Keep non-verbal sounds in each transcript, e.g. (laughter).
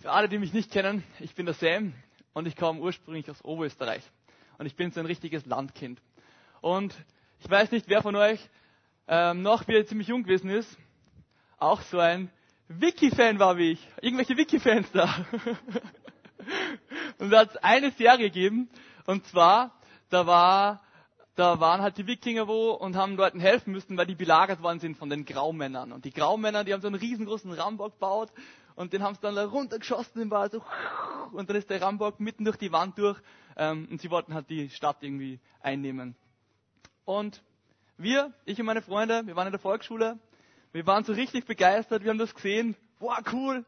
Für alle, die mich nicht kennen, ich bin der Sam und ich komme ursprünglich aus Oberösterreich. Und ich bin so ein richtiges Landkind. Und ich weiß nicht, wer von euch ähm, noch, wie er ziemlich jung gewesen ist, auch so ein Wiki-Fan war wie ich. Irgendwelche Wiki-Fans da. (laughs) und da hat es eine Serie gegeben. Und zwar, da war, da waren halt die Wikinger wo und haben Leuten helfen müssen, weil die belagert worden sind von den Graumännern. Und die Graumänner, die haben so einen riesengroßen Rambock gebaut und den haben sie dann da runtergeschossen im Wald. So, und dann ist der Rambock mitten durch die Wand durch. Ähm, und sie wollten halt die Stadt irgendwie einnehmen. Und wir, ich und meine Freunde, wir waren in der Volksschule, wir waren so richtig begeistert, wir haben das gesehen. Wow, cool.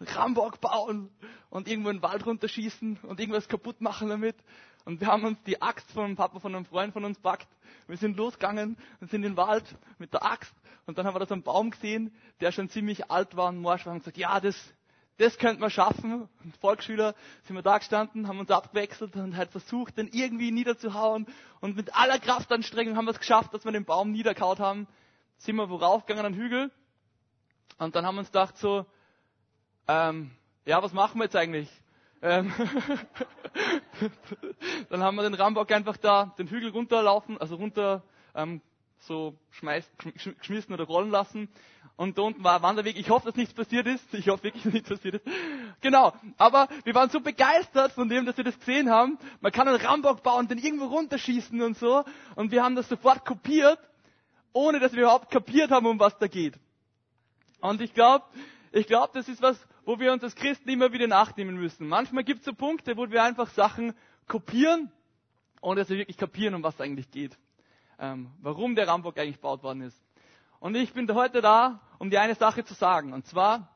Rambock bauen und irgendwo in den Wald runterschießen und irgendwas kaputt machen damit. Und wir haben uns die Axt von einem Papa, von einem Freund von uns packt. Wir sind losgegangen und sind in den Wald mit der Axt. Und dann haben wir da so einen Baum gesehen, der schon ziemlich alt war und morsch war und gesagt, ja, das, das könnte man schaffen. Und Volksschüler sind wir da gestanden, haben uns abgewechselt und halt versucht, den irgendwie niederzuhauen. Und mit aller Kraftanstrengung haben wir es geschafft, dass wir den Baum niederkaut haben sind wir wo raufgegangen an den Hügel und dann haben wir uns gedacht so, ähm, ja, was machen wir jetzt eigentlich? Ähm (laughs) (laughs) dann haben wir den Rambock einfach da den Hügel runterlaufen, also runter ähm, so schmeiß, geschmissen oder rollen lassen. Und da unten war ein Wanderweg. Ich hoffe, dass nichts passiert ist. Ich hoffe wirklich, dass nichts passiert ist. Genau. Aber wir waren so begeistert von dem, dass wir das gesehen haben. Man kann einen Rambock bauen, den irgendwo runterschießen und so. Und wir haben das sofort kopiert ohne dass wir überhaupt kapiert haben, um was da geht. Und ich glaube, ich glaube, das ist was, wo wir uns als Christen immer wieder nachnehmen müssen. Manchmal gibt es so Punkte, wo wir einfach Sachen kopieren, ohne dass wir wirklich kapieren, um was es eigentlich geht. Ähm, warum der Rambock eigentlich gebaut worden ist. Und ich bin heute da, um dir eine Sache zu sagen. Und zwar,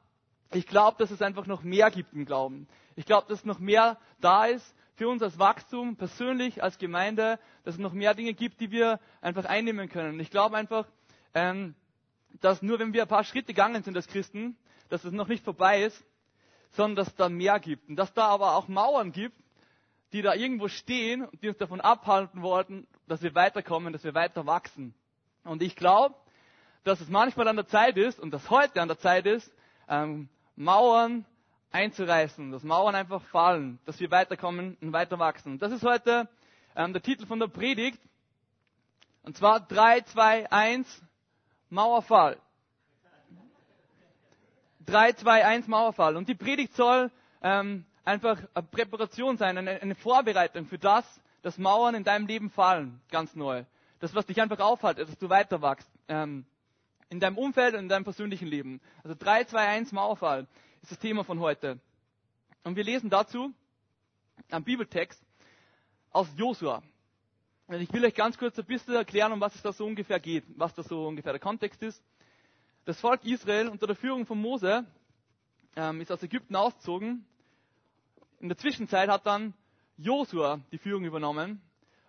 ich glaube, dass es einfach noch mehr gibt im Glauben. Ich glaube, dass noch mehr da ist, für uns als Wachstum, persönlich, als Gemeinde, dass es noch mehr Dinge gibt, die wir einfach einnehmen können. Und ich glaube einfach, ähm, dass nur wenn wir ein paar Schritte gegangen sind als Christen, dass es noch nicht vorbei ist, sondern dass es da mehr gibt. Und dass da aber auch Mauern gibt, die da irgendwo stehen und die uns davon abhalten wollten, dass wir weiterkommen, dass wir weiter wachsen. Und ich glaube, dass es manchmal an der Zeit ist und dass heute an der Zeit ist, ähm, Mauern einzureißen, dass Mauern einfach fallen, dass wir weiterkommen und weiter wachsen. Das ist heute ähm, der Titel von der Predigt. Und zwar 3, 2, 1, Mauerfall. 3, 2, 1, Mauerfall. Und die Predigt soll ähm, einfach eine Präparation sein, eine, eine Vorbereitung für das, dass Mauern in deinem Leben fallen, ganz neu. Das, was dich einfach aufhaltet, dass du weiter wachst. Ähm, in deinem Umfeld und in deinem persönlichen Leben. Also 3, 2, 1, Mauerfall ist das Thema von heute. Und wir lesen dazu einen Bibeltext aus Josua. Ich will euch ganz kurz ein bisschen erklären, um was es da so ungefähr geht, was da so ungefähr der Kontext ist. Das Volk Israel unter der Führung von Mose ähm, ist aus Ägypten ausgezogen. In der Zwischenzeit hat dann Josua die Führung übernommen.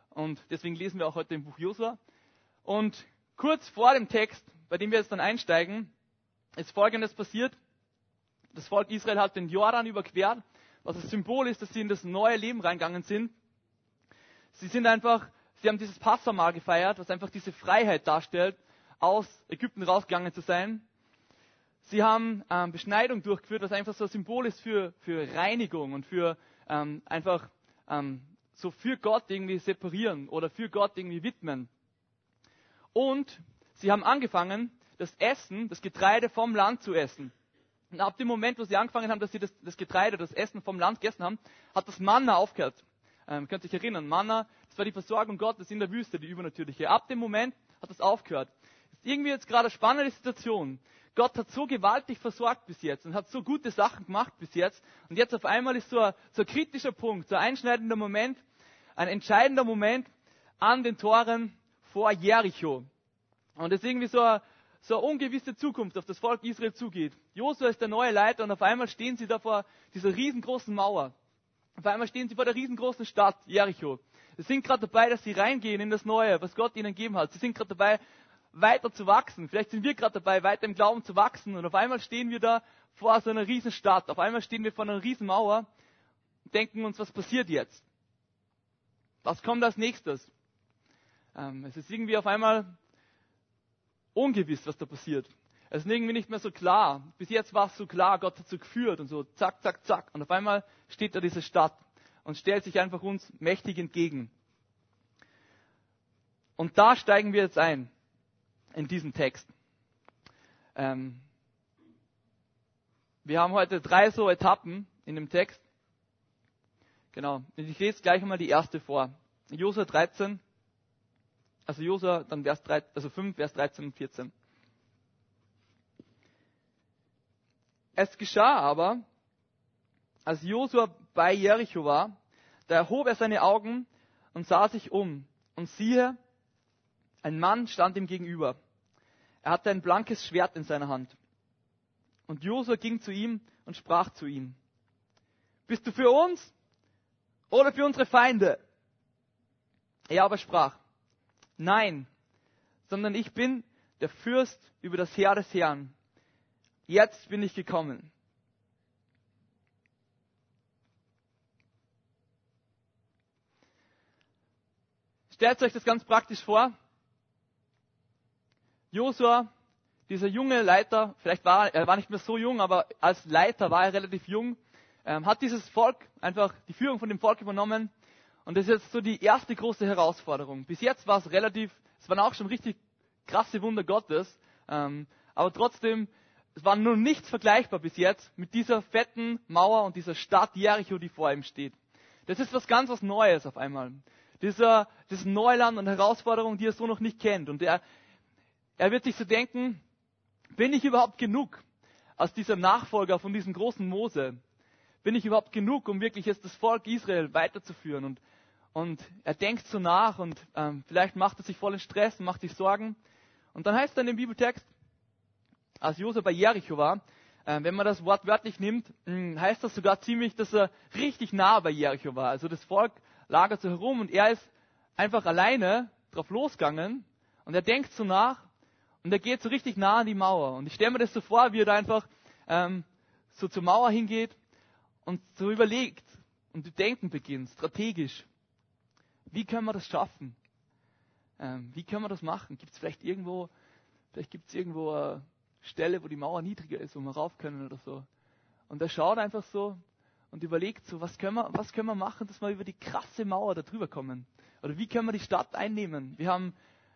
Und deswegen lesen wir auch heute im Buch Josua. Und kurz vor dem Text, bei dem wir jetzt dann einsteigen, ist Folgendes passiert das Volk Israel hat den Jordan überquert, was das Symbol ist, dass sie in das neue Leben reingegangen sind. Sie sind einfach, sie haben dieses Passamal gefeiert, was einfach diese Freiheit darstellt, aus Ägypten rausgegangen zu sein. Sie haben ähm, Beschneidung durchgeführt, was einfach so ein Symbol ist für, für Reinigung und für ähm, einfach ähm, so für Gott irgendwie separieren oder für Gott irgendwie widmen. Und sie haben angefangen, das Essen, das Getreide vom Land zu essen. Und ab dem Moment, wo sie angefangen haben, dass sie das, das Getreide, das Essen vom Land gegessen haben, hat das Manna aufgehört. Ähm, könnt ihr euch erinnern, Manna, das war die Versorgung Gottes in der Wüste, die übernatürliche. Ab dem Moment hat das aufgehört. Ist irgendwie jetzt gerade eine spannende Situation. Gott hat so gewaltig versorgt bis jetzt und hat so gute Sachen gemacht bis jetzt. Und jetzt auf einmal ist so ein, so ein kritischer Punkt, so ein einschneidender Moment, ein entscheidender Moment an den Toren vor Jericho. Und das ist irgendwie so ein, so eine ungewisse Zukunft auf das Volk Israel zugeht. Josua ist der neue Leiter und auf einmal stehen sie da vor dieser riesengroßen Mauer. Auf einmal stehen sie vor der riesengroßen Stadt Jericho. Sie sind gerade dabei, dass sie reingehen in das Neue, was Gott ihnen gegeben hat. Sie sind gerade dabei, weiter zu wachsen. Vielleicht sind wir gerade dabei, weiter im Glauben zu wachsen. Und auf einmal stehen wir da vor so einer Riesenstadt. Auf einmal stehen wir vor einer Riesenmauer und denken uns, was passiert jetzt? Was kommt als nächstes? Ähm, es ist irgendwie auf einmal ungewiss, was da passiert. Es ist irgendwie nicht mehr so klar. Bis jetzt war es so klar, Gott hat so geführt und so zack, zack, zack. Und auf einmal steht da diese Stadt und stellt sich einfach uns mächtig entgegen. Und da steigen wir jetzt ein, in diesen Text. Ähm, wir haben heute drei so Etappen in dem Text. Genau. Ich lese gleich einmal die erste vor. Josua 13, also Josua, dann Vers 3, also 5, Vers 13 und 14. Es geschah aber, als Josua bei Jericho war, da erhob er seine Augen und sah sich um. Und siehe, ein Mann stand ihm gegenüber. Er hatte ein blankes Schwert in seiner Hand. Und Josua ging zu ihm und sprach zu ihm, Bist du für uns oder für unsere Feinde? Er aber sprach, Nein, sondern ich bin der Fürst über das Heer des Herrn. Jetzt bin ich gekommen. Stellt euch das ganz praktisch vor. Josua, dieser junge Leiter, vielleicht war er war nicht mehr so jung, aber als Leiter war er relativ jung, ähm, hat dieses Volk einfach die Führung von dem Volk übernommen. Und das ist jetzt so die erste große Herausforderung. Bis jetzt war es relativ, es waren auch schon richtig krasse Wunder Gottes, ähm, aber trotzdem, es war nur nichts vergleichbar bis jetzt mit dieser fetten Mauer und dieser Stadt Jericho, die vor ihm steht. Das ist was ganz was Neues auf einmal dieser, das Neuland und Herausforderung, die er so noch nicht kennt. Und er, er wird sich so denken, bin ich überhaupt genug als dieser Nachfolger von diesem großen Mose? Bin ich überhaupt genug, um wirklich jetzt das Volk Israel weiterzuführen? Und, und er denkt so nach und ähm, vielleicht macht er sich voll in Stress und macht sich Sorgen. Und dann heißt es dann im Bibeltext, als Josef bei Jericho war, äh, wenn man das Wort wörtlich nimmt, hm, heißt das sogar ziemlich, dass er richtig nah bei Jericho war. Also das Volk lagert so herum und er ist einfach alleine drauf losgegangen und er denkt so nach und er geht so richtig nah an die Mauer. Und ich stelle mir das so vor, wie er da einfach ähm, so zur Mauer hingeht und so überlegt und denken beginnt, strategisch. Wie können wir das schaffen? Ähm, wie können wir das machen? Gibt es vielleicht irgendwo, vielleicht gibt es irgendwo eine Stelle, wo die Mauer niedriger ist, wo wir rauf können oder so. Und er schaut einfach so und überlegt so, was können wir, was können wir machen, dass wir über die krasse Mauer da drüber kommen? Oder wie können wir die Stadt einnehmen? Wir haben,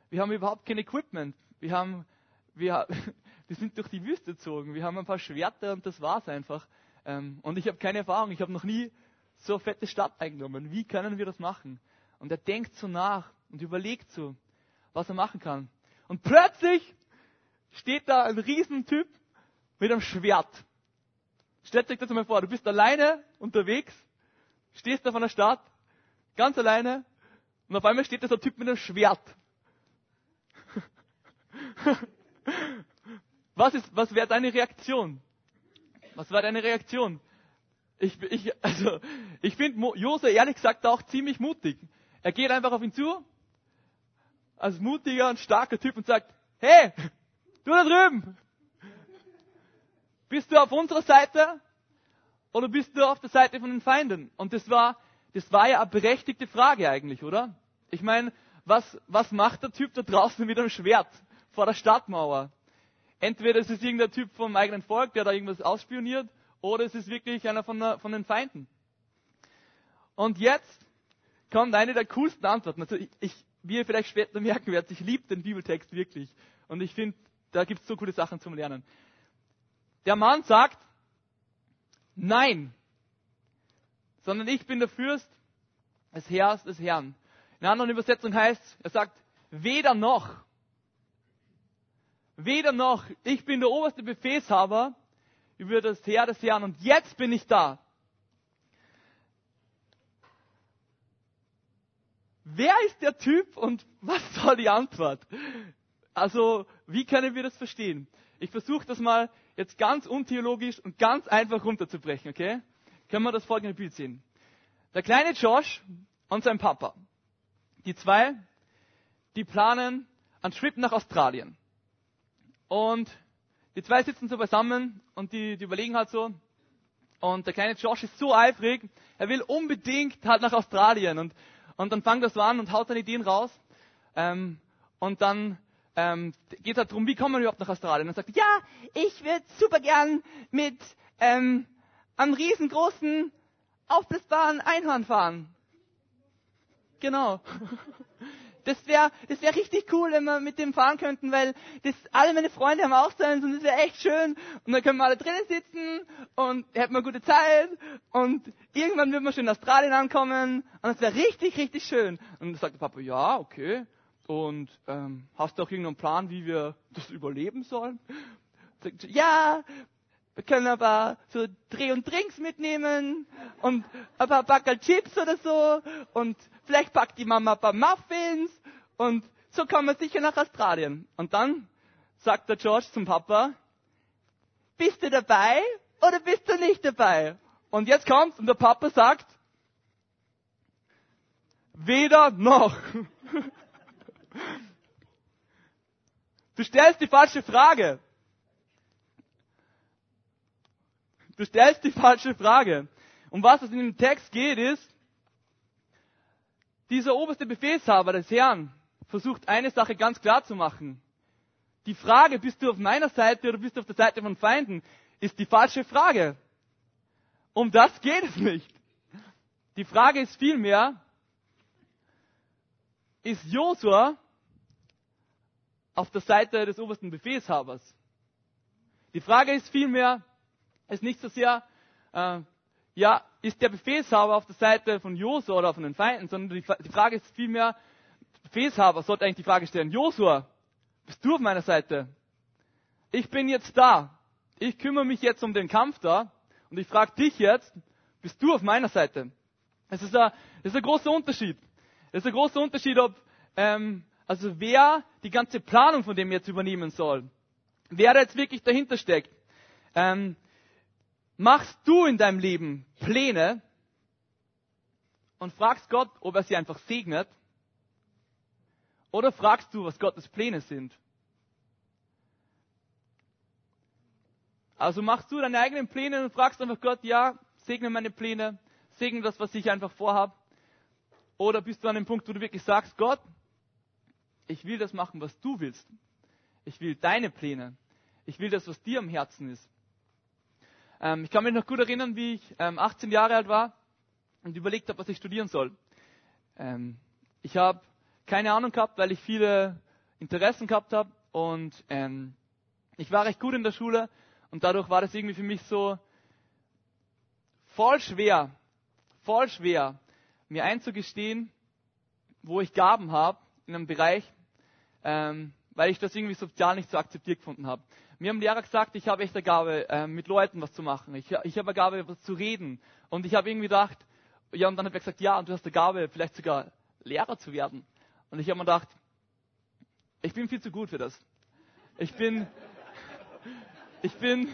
wir haben überhaupt kein Equipment. Wir haben, wir, (laughs) wir sind durch die Wüste gezogen. Wir haben ein paar Schwerter und das war's einfach. Ähm, und ich habe keine Erfahrung. Ich habe noch nie so eine fette Stadt eingenommen. Wie können wir das machen? Und er denkt so nach und überlegt so, was er machen kann. Und plötzlich steht da ein Riesentyp mit einem Schwert. Stellt euch das mal vor, du bist alleine unterwegs, stehst da von der Stadt, ganz alleine, und auf einmal steht da so ein Typ mit einem Schwert. (laughs) was was wäre deine Reaktion? Was war deine Reaktion? Ich, ich, also, ich finde Jose ehrlich gesagt auch ziemlich mutig. Er geht einfach auf ihn zu, als mutiger und starker Typ und sagt, hey, du da drüben, bist du auf unserer Seite oder bist du auf der Seite von den Feinden? Und das war, das war ja eine berechtigte Frage eigentlich, oder? Ich meine, was, was macht der Typ da draußen mit einem Schwert vor der Stadtmauer? Entweder ist es irgendein Typ vom eigenen Volk, der da irgendwas ausspioniert, oder es ist wirklich einer von, der, von den Feinden. Und jetzt kommt eine der coolsten Antworten. Also ich, ich, wie ihr vielleicht später merken werdet, ich liebe den Bibeltext wirklich. Und ich finde, da gibt es so coole Sachen zum Lernen. Der Mann sagt, nein, sondern ich bin der Fürst des Herrn. In einer anderen Übersetzung heißt, er sagt, weder noch, weder noch, ich bin der oberste Befehlshaber über das Heer des Herrn und jetzt bin ich da. Wer ist der Typ und was (laughs) soll die Antwort? Also, wie können wir das verstehen? Ich versuche das mal jetzt ganz untheologisch und ganz einfach runterzubrechen, okay? Können wir das folgende Bild sehen. Der kleine Josh und sein Papa. Die zwei, die planen einen Trip nach Australien. Und die zwei sitzen so beisammen und die, die überlegen halt so. Und der kleine Josh ist so eifrig, er will unbedingt halt nach Australien. Und, und dann fängt er so an und haut dann Ideen raus. Ähm, und dann ähm, geht es halt darum, wie kommen wir überhaupt nach Australien? Und sagt, ja, ich würde super gern mit ähm, einem riesengroßen, aufblasbaren Einhorn fahren. Genau. (laughs) Das wäre das wär richtig cool, wenn wir mit dem fahren könnten, weil das, alle meine Freunde haben auch so eins und das wäre echt schön. Und dann können wir alle drinnen sitzen und hätten wir gute Zeit und irgendwann würden wir schon in Australien ankommen und das wäre richtig, richtig schön. Und dann sagt der Papa, ja, okay. Und ähm, hast du auch irgendeinen Plan, wie wir das überleben sollen? Ja, wir können aber so Dreh- und Drinks mitnehmen und ein paar Backel Chips oder so und vielleicht packt die Mama ein paar Muffins und so kommen wir sicher nach Australien. Und dann sagt der George zum Papa, bist du dabei oder bist du nicht dabei? Und jetzt kommt's und der Papa sagt, weder noch. (laughs) Du stellst die falsche Frage. Du stellst die falsche Frage. Um was es in dem Text geht, ist, dieser oberste Befehlshaber des Herrn versucht eine Sache ganz klar zu machen. Die Frage, bist du auf meiner Seite oder bist du auf der Seite von Feinden, ist die falsche Frage. Um das geht es nicht. Die Frage ist vielmehr, ist Josua auf der Seite des obersten Befehlshabers? Die Frage ist vielmehr, ist nicht so sehr, äh, ja, ist der Befehlshaber auf der Seite von Josua oder von den Feinden, sondern die, die Frage ist vielmehr, Befehlshaber sollte eigentlich die Frage stellen, Josua, bist du auf meiner Seite? Ich bin jetzt da. Ich kümmere mich jetzt um den Kampf da und ich frage dich jetzt, bist du auf meiner Seite? Es ist ein, das ist ein großer Unterschied. Es ist ein großer Unterschied, ob, ähm, also wer die ganze Planung von dem jetzt übernehmen soll. Wer da jetzt wirklich dahinter steckt. Ähm, machst du in deinem Leben Pläne und fragst Gott, ob er sie einfach segnet? Oder fragst du, was Gottes Pläne sind? Also machst du deine eigenen Pläne und fragst einfach Gott, ja, segne meine Pläne, segne das, was ich einfach vorhab. Oder bist du an dem Punkt, wo du wirklich sagst, Gott, ich will das machen, was du willst. Ich will deine Pläne. Ich will das, was dir am Herzen ist. Ähm, ich kann mich noch gut erinnern, wie ich ähm, 18 Jahre alt war und überlegt habe, was ich studieren soll. Ähm, ich habe keine Ahnung gehabt, weil ich viele Interessen gehabt habe und ähm, ich war recht gut in der Schule und dadurch war das irgendwie für mich so voll schwer, voll schwer, mir einzugestehen, wo ich Gaben habe in einem Bereich, ähm, weil ich das irgendwie sozial nicht so akzeptiert gefunden habe. Mir haben Lehrer gesagt, ich habe echt eine Gabe, äh, mit Leuten was zu machen. Ich, ich habe eine Gabe, was zu reden. Und ich habe irgendwie gedacht, ja, und dann hat er gesagt, ja, und du hast eine Gabe, vielleicht sogar Lehrer zu werden. Und ich habe mir gedacht, ich bin viel zu gut für das. Ich bin, (laughs) ich bin,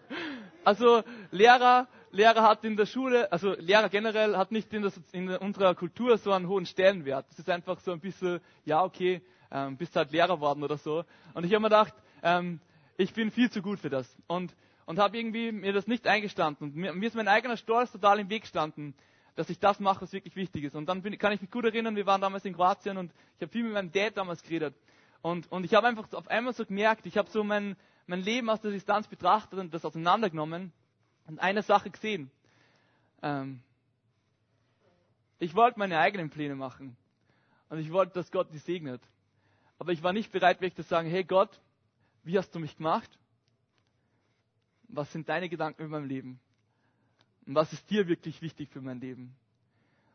(laughs) also Lehrer, Lehrer hat in der Schule, also Lehrer generell hat nicht in, der, in unserer Kultur so einen hohen Stellenwert. Das ist einfach so ein bisschen, ja okay, ähm, bist halt Lehrer worden oder so. Und ich habe mir gedacht, ähm, ich bin viel zu gut für das. Und, und habe irgendwie mir das nicht eingestanden. Und mir, mir ist mein eigener Stolz total im Weg gestanden, dass ich das mache, was wirklich wichtig ist. Und dann bin, kann ich mich gut erinnern, wir waren damals in Kroatien und ich habe viel mit meinem Dad damals geredet. Und, und ich habe einfach auf einmal so gemerkt, ich habe so mein, mein Leben aus der Distanz betrachtet und das auseinandergenommen und eine Sache gesehen. Ähm, ich wollte meine eigenen Pläne machen. Und ich wollte, dass Gott die segnet. Aber ich war nicht bereit, wirklich zu sagen, hey Gott, wie hast du mich gemacht? Was sind deine Gedanken über mein Leben? Und was ist dir wirklich wichtig für mein Leben?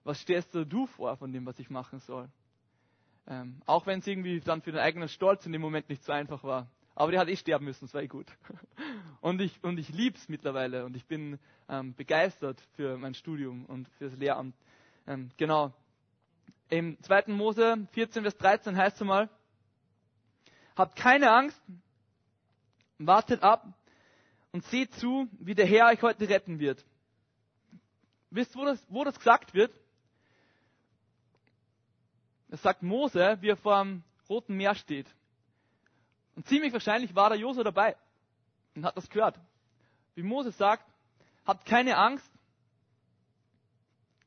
Was stellst du vor von dem, was ich machen soll? Ähm, auch wenn es irgendwie dann für den eigenen Stolz in dem Moment nicht so einfach war. Aber der hat eh sterben müssen, das war eh gut. (laughs) Und ich, und ich liebe es mittlerweile und ich bin ähm, begeistert für mein Studium und für das Lehramt. Ähm, genau. Im 2. Mose 14, Vers 13 heißt es mal, habt keine Angst, wartet ab und seht zu, wie der Herr euch heute retten wird. Wisst, wo das, wo das gesagt wird? Es sagt Mose, wie er vor dem Roten Meer steht. Und ziemlich wahrscheinlich war der Josua dabei und hat das gehört. Wie Mose sagt, habt keine Angst.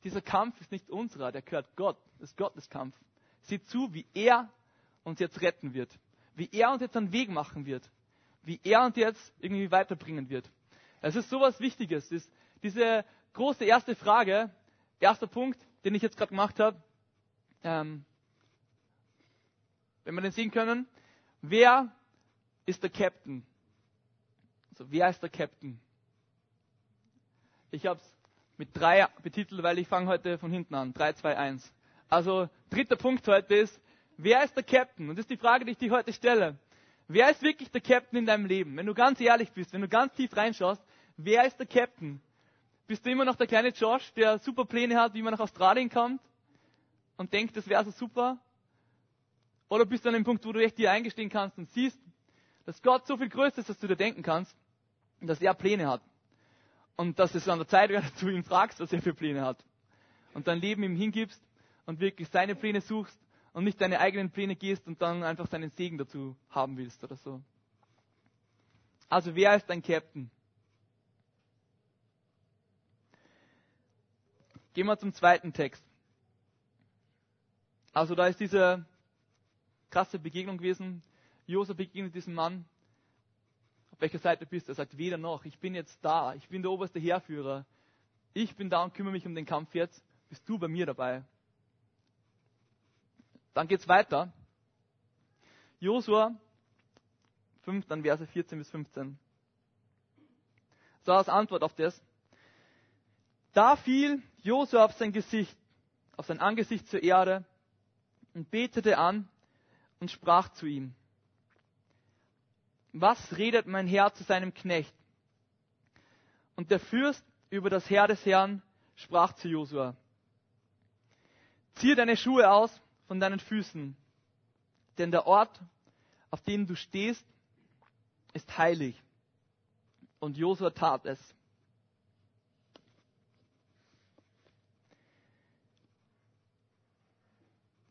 Dieser Kampf ist nicht unserer, der gehört Gott. Das ist Gottes Kampf. Seht zu, wie er uns jetzt retten wird wie er uns jetzt einen Weg machen wird, wie er uns jetzt irgendwie weiterbringen wird. Es ist sowas Wichtiges. ist diese große erste Frage, erster Punkt, den ich jetzt gerade gemacht habe, ähm, wenn wir den sehen können, wer ist der Captain? Also wer ist der Captain? Ich habe es mit drei betitelt, weil ich fange heute von hinten an. 3, 2, 1. Also dritter Punkt heute ist, wer ist der Captain? Und das ist die Frage, die ich dir heute stelle. Wer ist wirklich der Captain in deinem Leben? Wenn du ganz ehrlich bist, wenn du ganz tief reinschaust, wer ist der Captain? Bist du immer noch der kleine Josh, der super Pläne hat, wie man nach Australien kommt und denkt, das wäre so super? Oder bist du an dem Punkt, wo du echt dir eingestehen kannst und siehst, dass Gott so viel größer ist, als du dir denken kannst dass er Pläne hat? Und dass es an der Zeit wäre, (laughs) dass du ihn fragst, was er für Pläne hat. Und dein Leben ihm hingibst und wirklich seine Pläne suchst und nicht deine eigenen Pläne gehst und dann einfach seinen Segen dazu haben willst oder so. Also wer ist dein Captain? Gehen wir zum zweiten Text. Also da ist diese krasse Begegnung gewesen. Josef begegnet diesem Mann. Auf welcher Seite bist du? Er sagt, weder noch. Ich bin jetzt da. Ich bin der oberste Heerführer. Ich bin da und kümmere mich um den Kampf jetzt. Bist du bei mir dabei? Dann geht's weiter. Josua 5, dann Verse 14 bis 15. So als Antwort auf das. Da fiel Josua auf sein Gesicht, auf sein Angesicht zur Erde und betete an und sprach zu ihm. Was redet mein Herr zu seinem Knecht? Und der Fürst über das Herr des Herrn sprach zu Josua. Ziehe deine Schuhe aus von deinen Füßen, denn der Ort, auf dem du stehst, ist heilig. Und Josua tat es.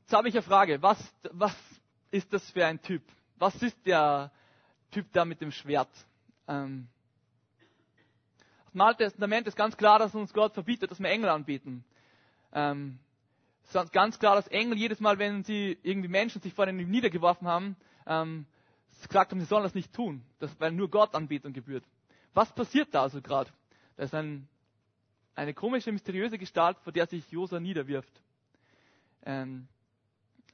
Jetzt habe ich eine Frage. Was, was ist das für ein Typ? Was ist der Typ da mit dem Schwert? Ähm, Im Alten Testament ist ganz klar, dass uns Gott verbietet, dass wir Engel anbeten. Ähm, es ist ganz klar, dass Engel jedes Mal, wenn sie irgendwie Menschen sich vor ihnen niedergeworfen haben, ähm, gesagt haben, sie sollen das nicht tun, das, weil nur Gott Anbetung gebührt. Was passiert da also gerade? Da ist ein, eine komische, mysteriöse Gestalt, vor der sich Josa niederwirft. Ähm,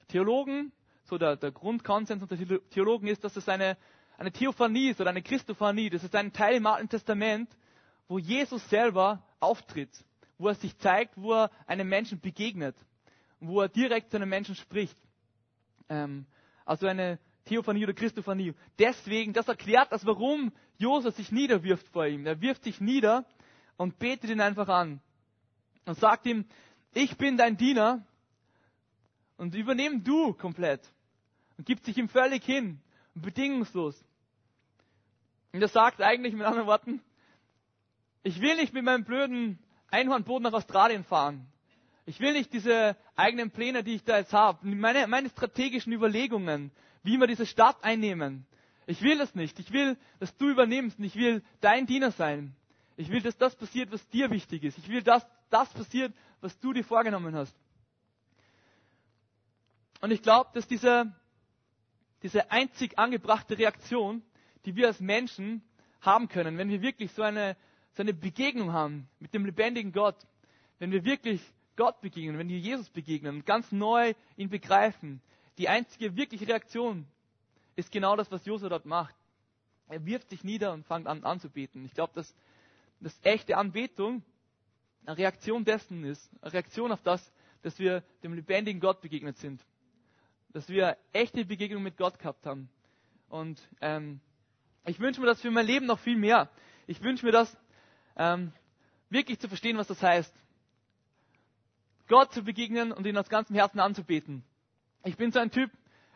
Theologen, so der, der Grundkonsens unter Theologen ist, dass es eine, eine Theophanie ist oder eine Christophanie. Das ist ein Teil im Alten Testament, wo Jesus selber auftritt, wo er sich zeigt, wo er einem Menschen begegnet, wo er direkt zu einem Menschen spricht. Ähm, also eine Theophanie oder Christophanie. Deswegen, das erklärt das, warum Josef sich niederwirft vor ihm. Er wirft sich nieder und betet ihn einfach an und sagt ihm, ich bin dein Diener und übernehmen du komplett. Und gibt sich ihm völlig hin und bedingungslos. Und er sagt eigentlich mit anderen Worten, ich will nicht mit meinem blöden Einhornboot nach Australien fahren. Ich will nicht diese eigenen Pläne, die ich da jetzt habe, meine, meine strategischen Überlegungen, wie wir diese Stadt einnehmen. Ich will das nicht. Ich will, dass du übernimmst und ich will dein Diener sein. Ich will, dass das passiert, was dir wichtig ist. Ich will, dass das passiert, was du dir vorgenommen hast. Und ich glaube, dass diese, diese einzig angebrachte Reaktion, die wir als Menschen haben können, wenn wir wirklich so eine, so eine Begegnung haben mit dem lebendigen Gott, wenn wir wirklich Gott begegnen, wenn wir Jesus begegnen und ganz neu ihn begreifen, die einzige wirkliche Reaktion ist genau das, was Josua dort macht. Er wirft sich nieder und fängt an anzubeten. Ich glaube, dass, dass echte Anbetung eine Reaktion dessen ist, eine Reaktion auf das, dass wir dem lebendigen Gott begegnet sind dass wir echte Begegnung mit Gott gehabt haben. Und ähm, ich wünsche mir das für mein Leben noch viel mehr. Ich wünsche mir das ähm, wirklich zu verstehen, was das heißt. Gott zu begegnen und ihn aus ganzem Herzen anzubeten. Ich bin so ein Typ,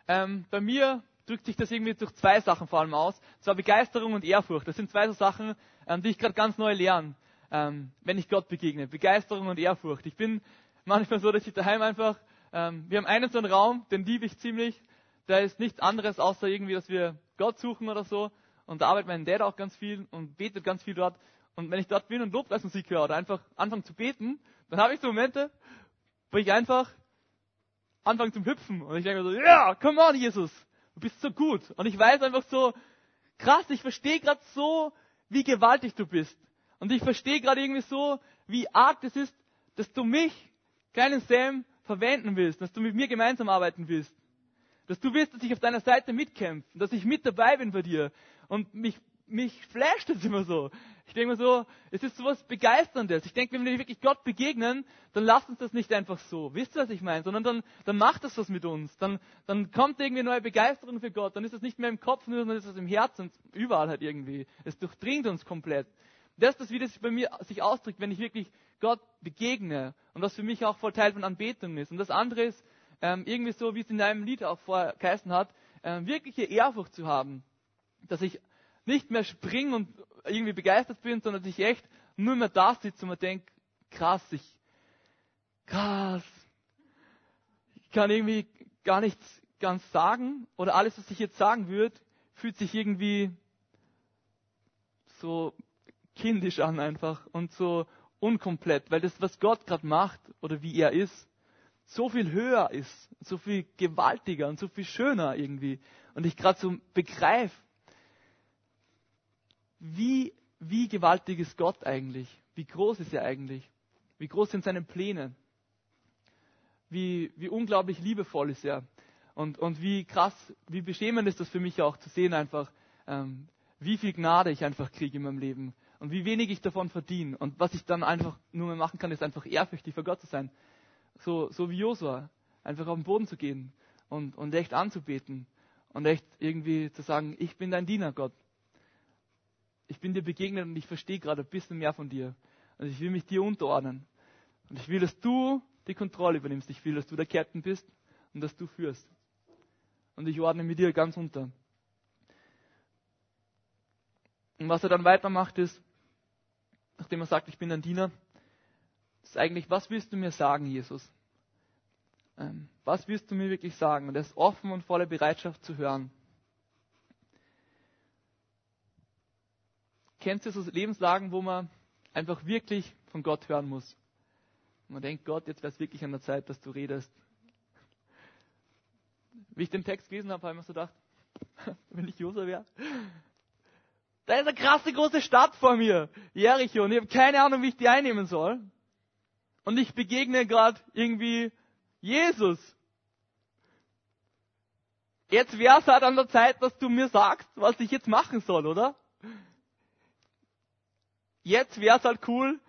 ähm, bei mir drückt sich das irgendwie durch zwei Sachen vor allem aus. Zwar Begeisterung und Ehrfurcht. Das sind zwei so Sachen, ähm, die ich gerade ganz neu lerne, ähm, wenn ich Gott begegne. Begeisterung und Ehrfurcht. Ich bin manchmal so, dass ich daheim einfach ähm, wir haben einen so einen Raum, den liebe ich ziemlich. Da ist nichts anderes, außer irgendwie, dass wir Gott suchen oder so. Und da arbeitet mein Dad auch ganz viel und betet ganz viel dort. Und wenn ich dort bin und Lobpreismusik höre oder einfach anfange zu beten, dann habe ich so Momente, wo ich einfach anfange zum Hüpfen. Und ich denke so, ja, come on, Jesus, Du bist so gut. Und ich weiß einfach so, krass, ich verstehe gerade so, wie gewaltig du bist. Und ich verstehe gerade irgendwie so, wie arg das ist, dass du mich, kleinen Sam, verwenden willst, dass du mit mir gemeinsam arbeiten willst. Dass du willst, dass ich auf deiner Seite mitkämpfe, dass ich mit dabei bin bei dir. Und mich, mich flasht das immer so. Ich denke mir so, es ist sowas Begeisterndes. Ich denke, wenn wir wirklich Gott begegnen, dann lasst uns das nicht einfach so. Wisst ihr, was ich meine? Sondern dann, dann macht das was mit uns. Dann, dann kommt irgendwie neue Begeisterung für Gott. Dann ist es nicht mehr im Kopf, sondern ist es im Herzen, überall halt irgendwie. Es durchdringt uns komplett. Das ist das, wie das bei mir sich ausdrückt, wenn ich wirklich Gott begegne. Und was für mich auch voll Teil von Anbetung ist. Und das andere ist, ähm, irgendwie so, wie es in deinem Lied auch vorher geheißen hat, ähm, wirkliche Ehrfurcht zu haben. Dass ich nicht mehr springe und irgendwie begeistert bin, sondern dass ich echt nur mehr da sitze und mir denke, krass, ich, krass. Ich kann irgendwie gar nichts ganz sagen oder alles, was ich jetzt sagen würde, fühlt sich irgendwie so kindisch an einfach und so unkomplett, weil das, was Gott gerade macht oder wie er ist, so viel höher ist, so viel gewaltiger und so viel schöner irgendwie. Und ich gerade so begreife, wie, wie gewaltig ist Gott eigentlich? Wie groß ist er eigentlich? Wie groß sind seine Pläne? Wie, wie unglaublich liebevoll ist er? Und, und wie krass, wie beschämend ist das für mich auch zu sehen einfach, ähm, wie viel Gnade ich einfach kriege in meinem Leben und wie wenig ich davon verdiene. Und was ich dann einfach nur mehr machen kann, ist einfach ehrfürchtig vor Gott zu sein. So, so wie Josua. Einfach auf den Boden zu gehen und, und echt anzubeten. Und echt irgendwie zu sagen, ich bin dein Diener, Gott. Ich bin dir begegnet und ich verstehe gerade ein bisschen mehr von dir. Und ich will mich dir unterordnen. Und ich will, dass du die Kontrolle übernimmst. Ich will, dass du der Captain bist und dass du führst. Und ich ordne mir dir ganz unter. Und was er dann weitermacht ist, nachdem er sagt, ich bin ein Diener, ist eigentlich, was willst du mir sagen, Jesus? Ähm, was willst du mir wirklich sagen? Und er ist offen und voller Bereitschaft zu hören. Kennst du so Lebenslagen, wo man einfach wirklich von Gott hören muss? Und man denkt, Gott, jetzt wäre es wirklich an der Zeit, dass du redest. Wie ich den Text gelesen habe, habe ich mir so gedacht, (laughs) wenn ich Josua wäre, da ist eine krasse große Stadt vor mir, Jericho, und ich habe keine Ahnung, wie ich die einnehmen soll. Und ich begegne gerade irgendwie Jesus. Jetzt wäre es halt an der Zeit, dass du mir sagst, was ich jetzt machen soll, oder? Jetzt wäre es halt cool,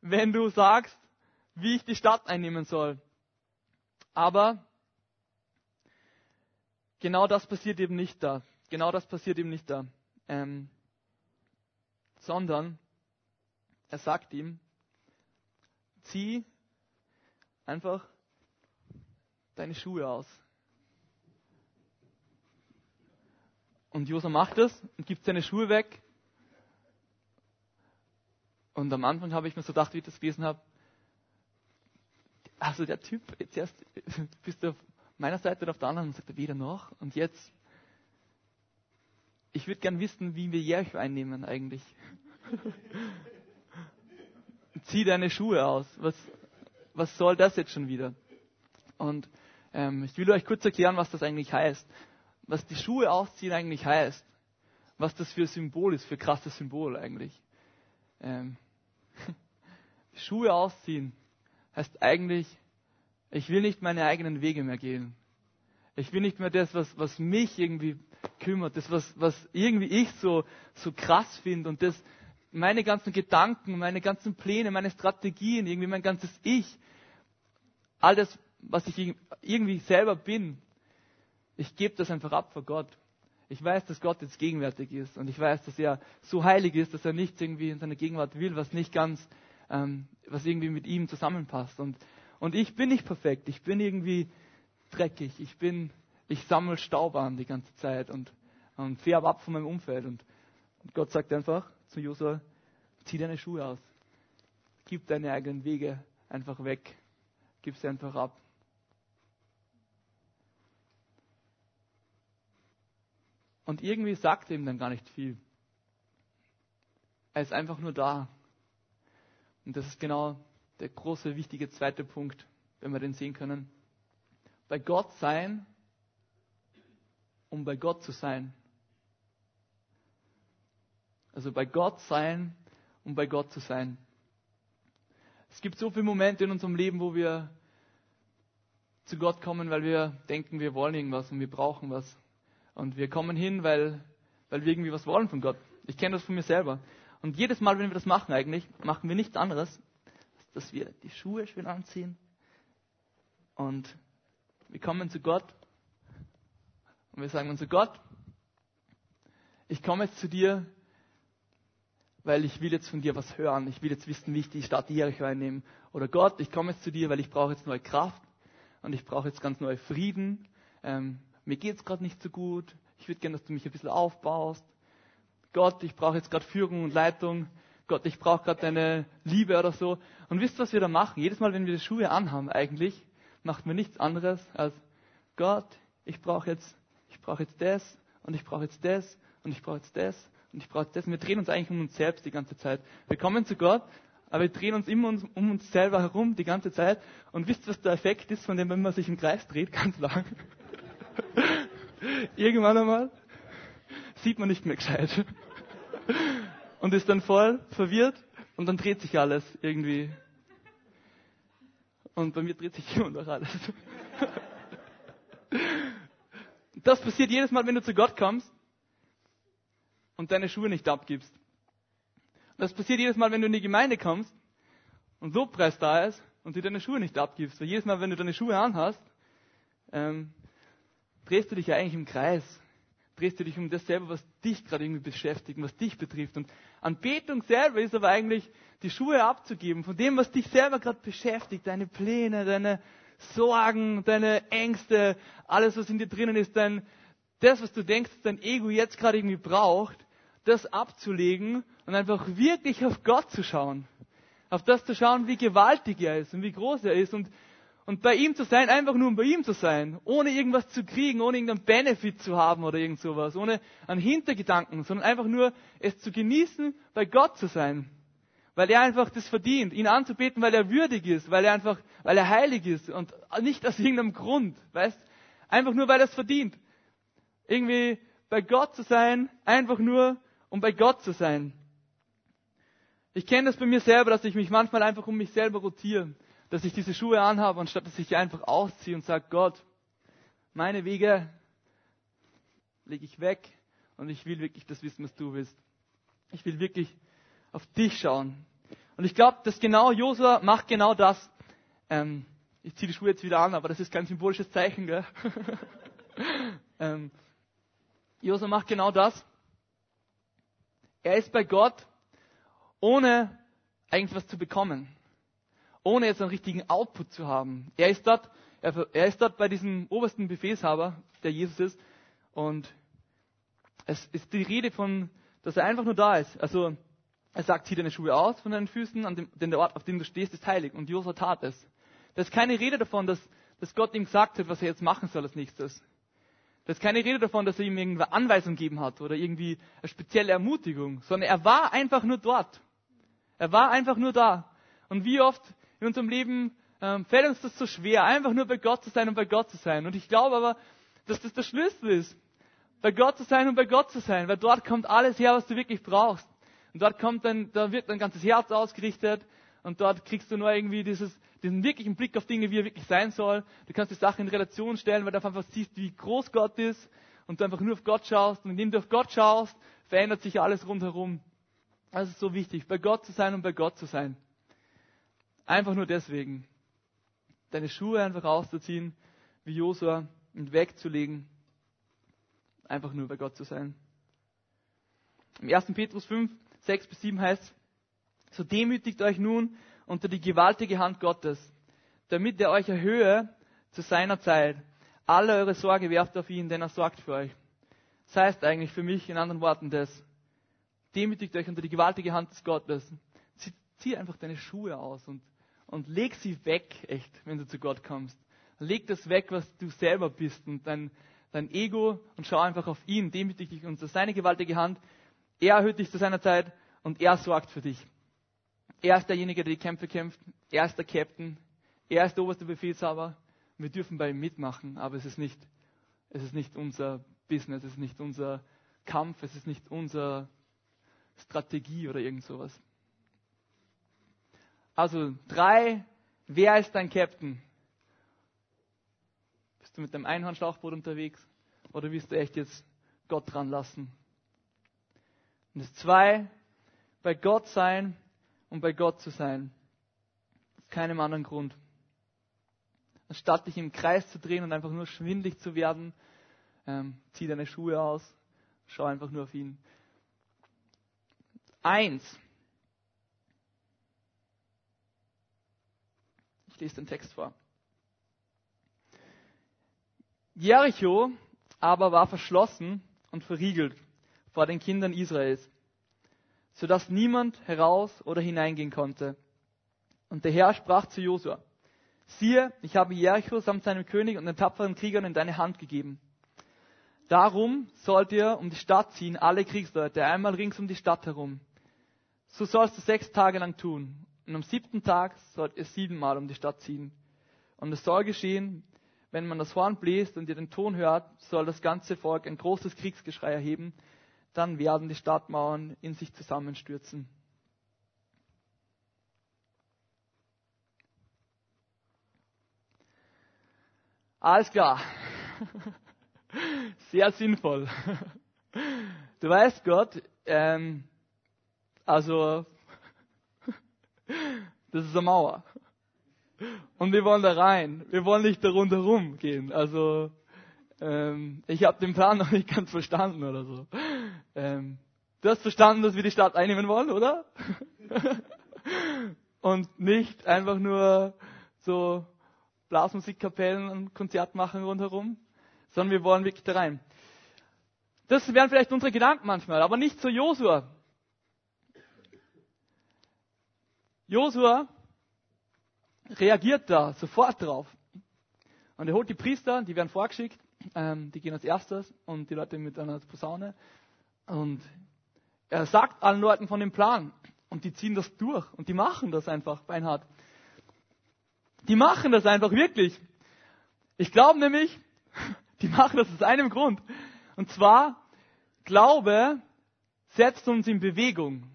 wenn du sagst, wie ich die Stadt einnehmen soll. Aber genau das passiert eben nicht da. Genau das passiert eben nicht da ähm, sondern er sagt ihm, zieh einfach deine Schuhe aus. Und Josa macht das und gibt seine Schuhe weg. Und am Anfang habe ich mir so gedacht, wie ich das gelesen habe, also der Typ, jetzt erst (laughs) bist du auf meiner Seite und auf der anderen und sagt er weder noch. Und jetzt ich würde gern wissen, wie wir Jericho einnehmen eigentlich. (laughs) Zieh deine Schuhe aus. Was, was soll das jetzt schon wieder? Und ähm, ich will euch kurz erklären, was das eigentlich heißt. Was die Schuhe ausziehen eigentlich heißt. Was das für Symbol ist, für krasses Symbol eigentlich. Ähm, (laughs) Schuhe ausziehen heißt eigentlich, ich will nicht meine eigenen Wege mehr gehen. Ich will nicht mehr das, was, was mich irgendwie kümmert, das, was, was irgendwie ich so, so krass finde und das, meine ganzen Gedanken, meine ganzen Pläne, meine Strategien, irgendwie mein ganzes Ich, all das, was ich irgendwie selber bin, ich gebe das einfach ab vor Gott. Ich weiß, dass Gott jetzt gegenwärtig ist und ich weiß, dass er so heilig ist, dass er nichts irgendwie in seiner Gegenwart will, was nicht ganz, ähm, was irgendwie mit ihm zusammenpasst. Und, und ich bin nicht perfekt, ich bin irgendwie dreckig, ich bin ich sammle Staub an die ganze Zeit und, und färbe ab von meinem Umfeld. Und, und Gott sagt einfach zu Josua, zieh deine Schuhe aus. Gib deine eigenen Wege einfach weg. Gib sie einfach ab. Und irgendwie sagt er ihm dann gar nicht viel. Er ist einfach nur da. Und das ist genau der große, wichtige zweite Punkt, wenn wir den sehen können. Bei Gott sein um bei Gott zu sein. Also bei Gott sein, um bei Gott zu sein. Es gibt so viele Momente in unserem Leben, wo wir zu Gott kommen, weil wir denken, wir wollen irgendwas und wir brauchen was. Und wir kommen hin, weil, weil wir irgendwie was wollen von Gott. Ich kenne das von mir selber. Und jedes Mal, wenn wir das machen eigentlich, machen wir nichts anderes, dass wir die Schuhe schön anziehen und wir kommen zu Gott und wir sagen uns zu Gott, ich komme jetzt zu dir, weil ich will jetzt von dir was hören. Ich will jetzt wissen, wie ich die Stadt Jericho einnehme. Oder Gott, ich komme jetzt zu dir, weil ich brauche jetzt neue Kraft und ich brauche jetzt ganz neue Frieden. Ähm, mir es gerade nicht so gut. Ich würde gerne, dass du mich ein bisschen aufbaust. Gott, ich brauche jetzt gerade Führung und Leitung. Gott, ich brauche gerade deine Liebe oder so. Und wisst ihr, was wir da machen? Jedes Mal, wenn wir die Schuhe anhaben, eigentlich, macht man nichts anderes als, Gott, ich brauche jetzt, ich brauche jetzt das und ich brauche jetzt das und ich brauche jetzt das und ich brauche das. Und wir drehen uns eigentlich um uns selbst die ganze Zeit. Wir kommen zu Gott, aber wir drehen uns immer um uns selber herum die ganze Zeit. Und wisst ihr, was der Effekt ist, von dem, wenn man sich im Kreis dreht, (laughs) ganz lang? Irgendwann einmal sieht man nicht mehr gescheit. Und ist dann voll verwirrt und dann dreht sich alles irgendwie. Und bei mir dreht sich immer noch alles. Das passiert jedes Mal, wenn du zu Gott kommst und deine Schuhe nicht abgibst. Das passiert jedes Mal, wenn du in die Gemeinde kommst und Lobpreis da ist und du deine Schuhe nicht abgibst. Weil jedes Mal, wenn du deine Schuhe anhast, ähm, drehst du dich ja eigentlich im Kreis. Drehst du dich um das selber, was dich gerade irgendwie beschäftigt, was dich betrifft. Und Anbetung selber ist aber eigentlich, die Schuhe abzugeben von dem, was dich selber gerade beschäftigt. Deine Pläne, deine Sorgen, deine Ängste, alles, was in dir drinnen ist, dein, das, was du denkst, dein Ego jetzt gerade irgendwie braucht, das abzulegen und einfach wirklich auf Gott zu schauen. Auf das zu schauen, wie gewaltig er ist und wie groß er ist und und bei ihm zu sein, einfach nur um bei ihm zu sein, ohne irgendwas zu kriegen, ohne irgendeinen Benefit zu haben oder irgend sowas, ohne einen Hintergedanken, sondern einfach nur es zu genießen, bei Gott zu sein. Weil er einfach das verdient, ihn anzubeten, weil er würdig ist, weil er einfach, weil er heilig ist und nicht aus irgendeinem Grund, weißt? Einfach nur, weil er es verdient. Irgendwie bei Gott zu sein, einfach nur, um bei Gott zu sein. Ich kenne das bei mir selber, dass ich mich manchmal einfach um mich selber rotiere dass ich diese Schuhe anhabe, anstatt dass ich die einfach ausziehe und sage, Gott, meine Wege lege ich weg und ich will wirklich das wissen, was du willst. Ich will wirklich auf dich schauen. Und ich glaube, dass genau Josua macht genau das. Ähm, ich ziehe die Schuhe jetzt wieder an, aber das ist kein symbolisches Zeichen. Gell? (laughs) ähm, Josua macht genau das. Er ist bei Gott, ohne eigentlich was zu bekommen ohne jetzt einen richtigen Output zu haben. Er ist dort, er, er ist dort bei diesem obersten Befehlshaber, der Jesus ist, und es ist die Rede von, dass er einfach nur da ist. Also er sagt, zieh deine Schuhe aus von deinen Füßen, an dem, denn der Ort, auf dem du stehst, ist heilig. Und Josua tat es. Da ist keine Rede davon, dass, dass Gott ihm gesagt hat, was er jetzt machen soll als nächstes. Da ist keine Rede davon, dass er ihm irgendeine Anweisung gegeben hat oder irgendwie eine spezielle Ermutigung, sondern er war einfach nur dort. Er war einfach nur da. Und wie oft in unserem Leben ähm, fällt uns das so schwer, einfach nur bei Gott zu sein und bei Gott zu sein. Und ich glaube aber, dass das der Schlüssel ist, bei Gott zu sein und bei Gott zu sein, weil dort kommt alles her, was du wirklich brauchst. Und dort kommt dann, da wird dein ganzes Herz ausgerichtet und dort kriegst du nur irgendwie dieses, diesen wirklichen Blick auf Dinge, wie er wirklich sein soll. Du kannst die Sache in Relation stellen, weil du einfach siehst, wie groß Gott ist und du einfach nur auf Gott schaust. Und indem du auf Gott schaust, verändert sich alles rundherum. Das ist so wichtig, bei Gott zu sein und bei Gott zu sein. Einfach nur deswegen. Deine Schuhe einfach auszuziehen, wie Josua, und wegzulegen. Einfach nur bei Gott zu sein. Im 1. Petrus 5, 6 bis 7 heißt, so demütigt euch nun unter die gewaltige Hand Gottes, damit er euch erhöhe zu seiner Zeit. Alle eure Sorge werft auf ihn, denn er sorgt für euch. Das heißt eigentlich für mich in anderen Worten das. Demütigt euch unter die gewaltige Hand des Gottes. Zieh einfach deine Schuhe aus und und leg sie weg, echt, wenn du zu Gott kommst. Leg das weg, was du selber bist und dein, dein Ego und schau einfach auf ihn, demütig dich unter seine gewaltige Hand. Er erhöht dich zu seiner Zeit und er sorgt für dich. Er ist derjenige, der die Kämpfe kämpft. Er ist der Captain. Er ist der oberste Befehlshaber. Wir dürfen bei ihm mitmachen, aber es ist nicht, es ist nicht unser Business, es ist nicht unser Kampf, es ist nicht unsere Strategie oder irgend sowas. Also drei, wer ist dein Captain? Bist du mit deinem Einhornschlauchboot unterwegs oder willst du echt jetzt Gott dran lassen? Und das zwei, bei Gott sein und bei Gott zu sein. Aus keinem anderen Grund. Anstatt dich im Kreis zu drehen und einfach nur schwindlig zu werden, ähm, zieh deine Schuhe aus, schau einfach nur auf ihn. Eins. Ich lese den Text vor. Jericho aber war verschlossen und verriegelt vor den Kindern Israels, sodass niemand heraus oder hineingehen konnte. Und der Herr sprach zu Josua, siehe, ich habe Jericho samt seinem König und den tapferen Kriegern in deine Hand gegeben. Darum sollt ihr um die Stadt ziehen, alle Kriegsleute, einmal rings um die Stadt herum. So sollst du sechs Tage lang tun. Und am siebten Tag sollt ihr siebenmal um die Stadt ziehen. Und es soll geschehen, wenn man das Horn bläst und ihr den Ton hört, soll das ganze Volk ein großes Kriegsgeschrei erheben. Dann werden die Stadtmauern in sich zusammenstürzen. Alles klar. (laughs) Sehr sinnvoll. Du weißt, Gott, ähm, also, das ist eine Mauer. Und wir wollen da rein. Wir wollen nicht da rundherum gehen. Also, ähm, ich habe den Plan (laughs) noch nicht ganz verstanden oder so. Ähm, du hast verstanden, dass wir die Stadt einnehmen wollen, oder? (laughs) und nicht einfach nur so Blasmusikkapellen und Konzert machen rundherum, sondern wir wollen wirklich da rein. Das wären vielleicht unsere Gedanken manchmal, aber nicht zu Josua. Josua reagiert da sofort drauf. Und er holt die Priester, die werden vorgeschickt, ähm, die gehen als erstes und die Leute mit einer Posaune. Und er sagt allen Leuten von dem Plan. Und die ziehen das durch und die machen das einfach beinhart. Die machen das einfach wirklich. Ich glaube nämlich, (laughs) die machen das aus einem Grund. Und zwar, Glaube setzt uns in Bewegung.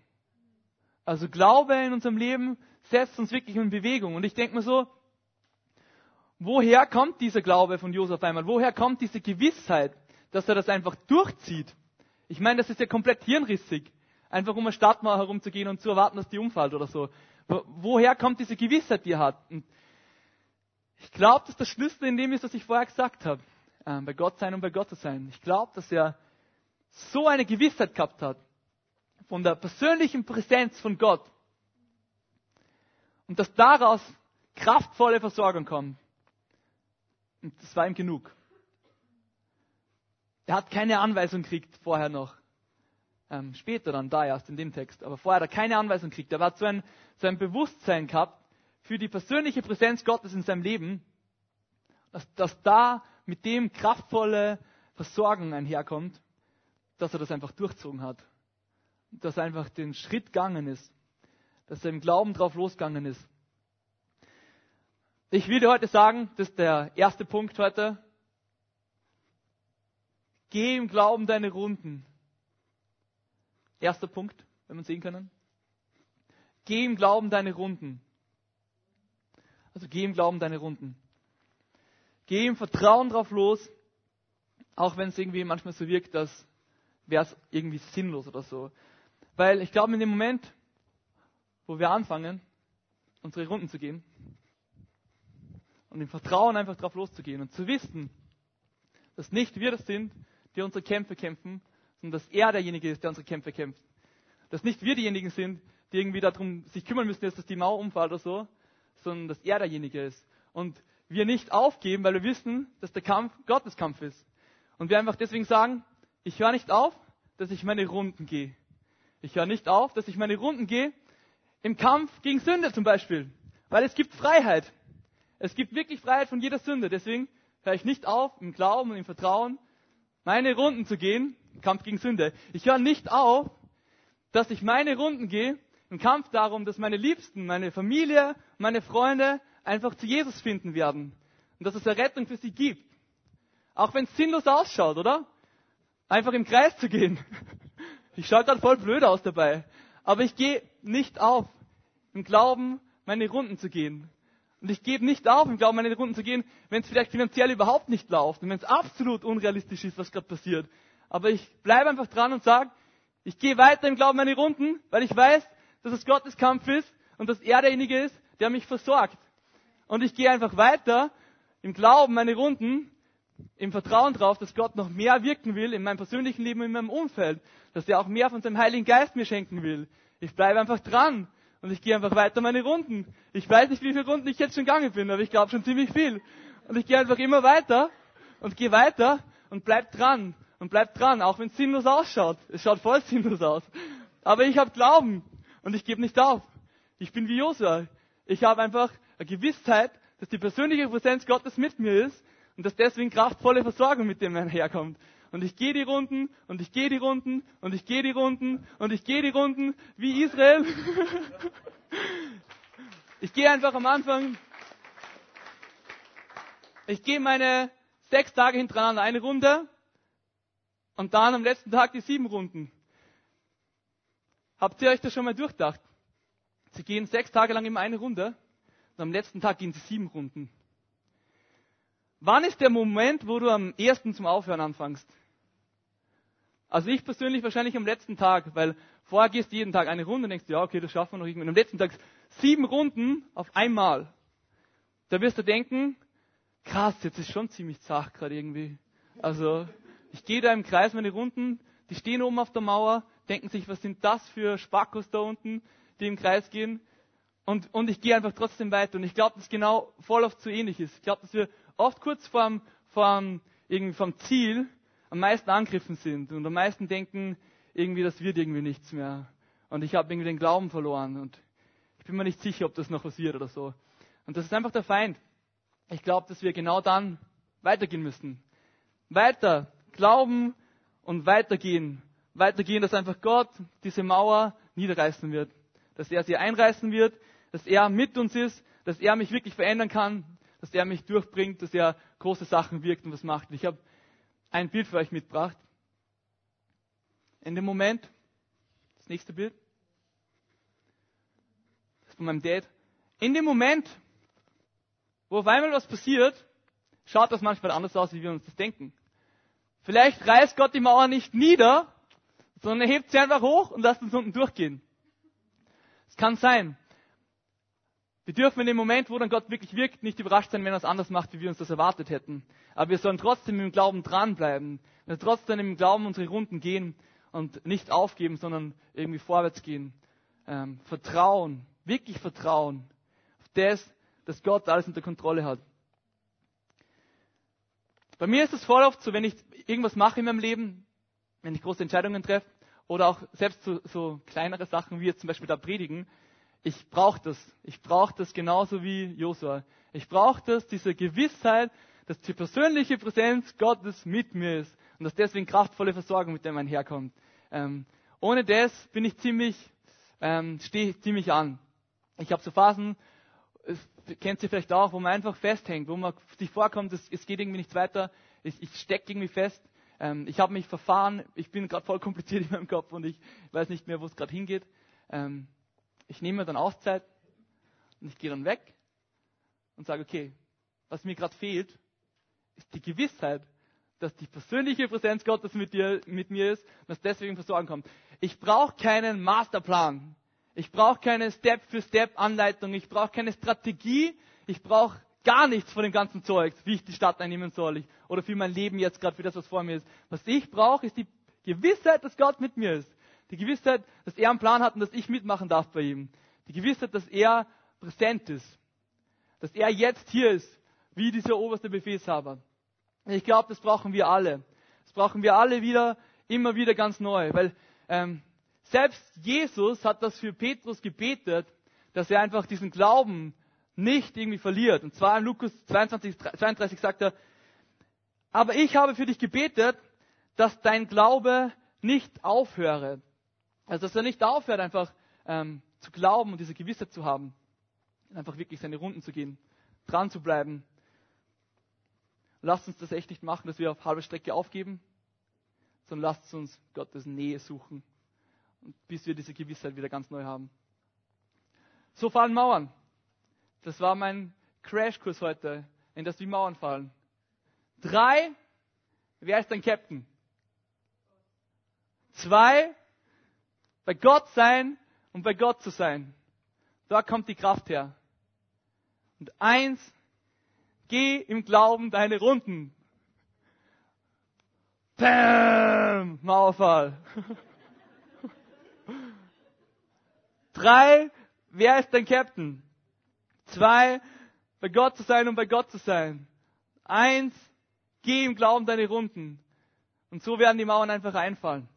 Also Glaube in unserem Leben setzt uns wirklich in Bewegung. Und ich denke mir so, woher kommt dieser Glaube von Josef einmal? Woher kommt diese Gewissheit, dass er das einfach durchzieht? Ich meine, das ist ja komplett hirnrissig. Einfach um eine Stadtmauer herumzugehen und zu erwarten, dass die umfällt oder so. Woher kommt diese Gewissheit, die er hat? Und ich glaube, dass der Schlüssel in dem ist, was ich vorher gesagt habe. Äh, bei Gott sein und bei Gott zu sein. Ich glaube, dass er so eine Gewissheit gehabt hat von der persönlichen Präsenz von Gott und dass daraus kraftvolle Versorgung kommt. Und das war ihm genug. Er hat keine Anweisung gekriegt vorher noch. Ähm, später dann, da erst in dem Text. Aber vorher hat er keine Anweisung gekriegt. Er hat so ein, so ein Bewusstsein gehabt für die persönliche Präsenz Gottes in seinem Leben, dass, dass da mit dem kraftvolle Versorgung einherkommt, dass er das einfach durchzogen hat. Dass er einfach den Schritt gegangen ist. Dass er im Glauben drauf losgegangen ist. Ich will dir heute sagen, das ist der erste Punkt heute. Geh im Glauben deine Runden. Erster Punkt, wenn man sehen können. Geh im Glauben deine Runden. Also geh im Glauben deine Runden. Geh im Vertrauen drauf los, auch wenn es irgendwie manchmal so wirkt, dass wäre es irgendwie sinnlos oder so. Weil ich glaube, in dem Moment, wo wir anfangen, unsere Runden zu gehen und im Vertrauen einfach drauf loszugehen und zu wissen, dass nicht wir das sind, die unsere Kämpfe kämpfen, sondern dass er derjenige ist, der unsere Kämpfe kämpft. Dass nicht wir diejenigen sind, die irgendwie darum sich kümmern müssen, dass die Mauer umfällt oder so, sondern dass er derjenige ist. Und wir nicht aufgeben, weil wir wissen, dass der Kampf Gottes Kampf ist. Und wir einfach deswegen sagen, ich höre nicht auf, dass ich meine Runden gehe. Ich höre nicht auf, dass ich meine Runden gehe im Kampf gegen Sünde zum Beispiel. Weil es gibt Freiheit. Es gibt wirklich Freiheit von jeder Sünde. Deswegen höre ich nicht auf, im Glauben und im Vertrauen meine Runden zu gehen im Kampf gegen Sünde. Ich höre nicht auf, dass ich meine Runden gehe im Kampf darum, dass meine Liebsten, meine Familie, meine Freunde einfach zu Jesus finden werden. Und dass es Errettung für sie gibt. Auch wenn es sinnlos ausschaut, oder? einfach im Kreis zu gehen. (laughs) Ich schaue gerade voll blöd aus dabei. Aber ich gehe nicht auf, im Glauben meine Runden zu gehen. Und ich gebe nicht auf, im Glauben meine Runden zu gehen, wenn es vielleicht finanziell überhaupt nicht läuft und wenn es absolut unrealistisch ist, was gerade passiert. Aber ich bleibe einfach dran und sage, ich gehe weiter im Glauben meine Runden, weil ich weiß, dass es Gottes Kampf ist und dass er derjenige ist, der mich versorgt. Und ich gehe einfach weiter im Glauben meine Runden, im Vertrauen darauf, dass Gott noch mehr wirken will in meinem persönlichen Leben, in meinem Umfeld, dass er auch mehr von seinem Heiligen Geist mir schenken will. Ich bleibe einfach dran und ich gehe einfach weiter meine Runden. Ich weiß nicht, wie viele Runden ich jetzt schon gegangen bin, aber ich glaube schon ziemlich viel. Und ich gehe einfach immer weiter und gehe weiter und bleib dran und bleib dran, auch wenn es sinnlos ausschaut. Es schaut voll sinnlos aus. Aber ich habe Glauben und ich gebe nicht auf. Ich bin wie Josua. Ich habe einfach eine Gewissheit, dass die persönliche Präsenz Gottes mit mir ist und dass deswegen kraftvolle Versorgung mit dem herkommt. Und ich gehe die Runden und ich gehe die Runden und ich gehe die Runden und ich gehe die Runden wie Israel. (laughs) ich gehe einfach am Anfang. Ich gehe meine sechs Tage hintereinander eine Runde und dann am letzten Tag die sieben Runden. Habt ihr euch das schon mal durchdacht? Sie gehen sechs Tage lang immer eine Runde und am letzten Tag gehen sie sieben Runden. Wann ist der Moment, wo du am ersten zum Aufhören anfängst? Also ich persönlich wahrscheinlich am letzten Tag, weil vorher gehst du jeden Tag eine Runde und denkst, ja, okay, das schaffen wir noch irgendwie. Und am letzten Tag sieben Runden auf einmal. Da wirst du denken, krass, jetzt ist schon ziemlich zart gerade irgendwie. Also ich gehe da im Kreis meine Runden, die stehen oben auf der Mauer, denken sich, was sind das für Spackos da unten, die im Kreis gehen. Und, und ich gehe einfach trotzdem weiter. Und ich glaube, dass genau voll oft so ähnlich ist. Ich glaube, dass wir oft kurz vorm, vorm, irgendwie vom Ziel am meisten angegriffen sind und am meisten denken, irgendwie, das wird irgendwie nichts mehr. Und ich habe irgendwie den Glauben verloren und ich bin mir nicht sicher, ob das noch was wird oder so. Und das ist einfach der Feind. Ich glaube, dass wir genau dann weitergehen müssen. Weiter glauben und weitergehen. Weitergehen, dass einfach Gott diese Mauer niederreißen wird. Dass er sie einreißen wird, dass er mit uns ist, dass er mich wirklich verändern kann, dass er mich durchbringt, dass er große Sachen wirkt und was macht. Ich habe ein Bild für euch mitgebracht. In dem Moment, das nächste Bild, das ist von meinem Dad. In dem Moment, wo auf einmal was passiert, schaut das manchmal anders aus, wie wir uns das denken. Vielleicht reißt Gott die Mauer nicht nieder, sondern er hebt sie einfach hoch und lässt uns unten durchgehen. Es kann sein. Wir dürfen in dem Moment, wo dann Gott wirklich wirkt, nicht überrascht sein, wenn er es anders macht, wie wir uns das erwartet hätten. Aber wir sollen trotzdem im Glauben dranbleiben. Wir sollen trotzdem im Glauben unsere Runden gehen und nicht aufgeben, sondern irgendwie vorwärts gehen. Ähm, vertrauen, wirklich vertrauen auf das, dass Gott alles unter Kontrolle hat. Bei mir ist es voll oft so, wenn ich irgendwas mache in meinem Leben, wenn ich große Entscheidungen treffe, oder auch selbst so, so kleinere Sachen wie jetzt zum Beispiel da predigen, ich brauche das. Ich brauche das genauso wie Josua. Ich brauche das, diese Gewissheit, dass die persönliche Präsenz Gottes mit mir ist und dass deswegen kraftvolle Versorgung mit dem einherkommt. Ähm, ohne das bin ich ziemlich, ähm, stehe ziemlich an. Ich habe so Phasen, es, kennt ihr vielleicht auch, wo man einfach festhängt, wo man sich vorkommt, es, es geht irgendwie nichts weiter, ich, ich stecke irgendwie fest. Ähm, ich habe mich verfahren, ich bin gerade voll kompliziert (laughs) in meinem Kopf und ich weiß nicht mehr, wo es gerade hingeht. Ähm, ich nehme mir dann Auszeit und ich gehe dann weg und sage, okay, was mir gerade fehlt, ist die Gewissheit, dass die persönliche Präsenz Gottes mit, dir, mit mir ist und dass deswegen Versorgen kommt. Ich brauche keinen Masterplan. Ich brauche keine Step-für-Step-Anleitung. Ich brauche keine Strategie. Ich brauche gar nichts von dem ganzen Zeug, wie ich die Stadt einnehmen soll ich, oder für mein Leben jetzt gerade, für das, was vor mir ist. Was ich brauche, ist die Gewissheit, dass Gott mit mir ist. Die Gewissheit, dass er einen Plan hat und dass ich mitmachen darf bei ihm. Die Gewissheit, dass er präsent ist. Dass er jetzt hier ist, wie dieser oberste Befehlshaber. Ich glaube, das brauchen wir alle. Das brauchen wir alle wieder, immer wieder ganz neu. Weil ähm, selbst Jesus hat das für Petrus gebetet, dass er einfach diesen Glauben nicht irgendwie verliert. Und zwar in Lukas 22, 32 sagt er, aber ich habe für dich gebetet, dass dein Glaube nicht aufhöre. Also, dass er nicht aufhört, einfach ähm, zu glauben und diese Gewissheit zu haben. Einfach wirklich seine Runden zu gehen, dran zu bleiben. Lasst uns das echt nicht machen, dass wir auf halbe Strecke aufgeben, sondern lasst uns Gottes Nähe suchen, bis wir diese Gewissheit wieder ganz neu haben. So fallen Mauern. Das war mein Crashkurs heute, in das wie Mauern fallen. Drei, wer ist dein Captain? Zwei, bei Gott sein und bei Gott zu sein. Da kommt die Kraft her. Und eins, geh im Glauben deine Runden. Bam! Mauerfall. (laughs) Drei, wer ist dein Captain? Zwei, bei Gott zu sein und bei Gott zu sein. Eins, geh im Glauben deine Runden. Und so werden die Mauern einfach einfallen.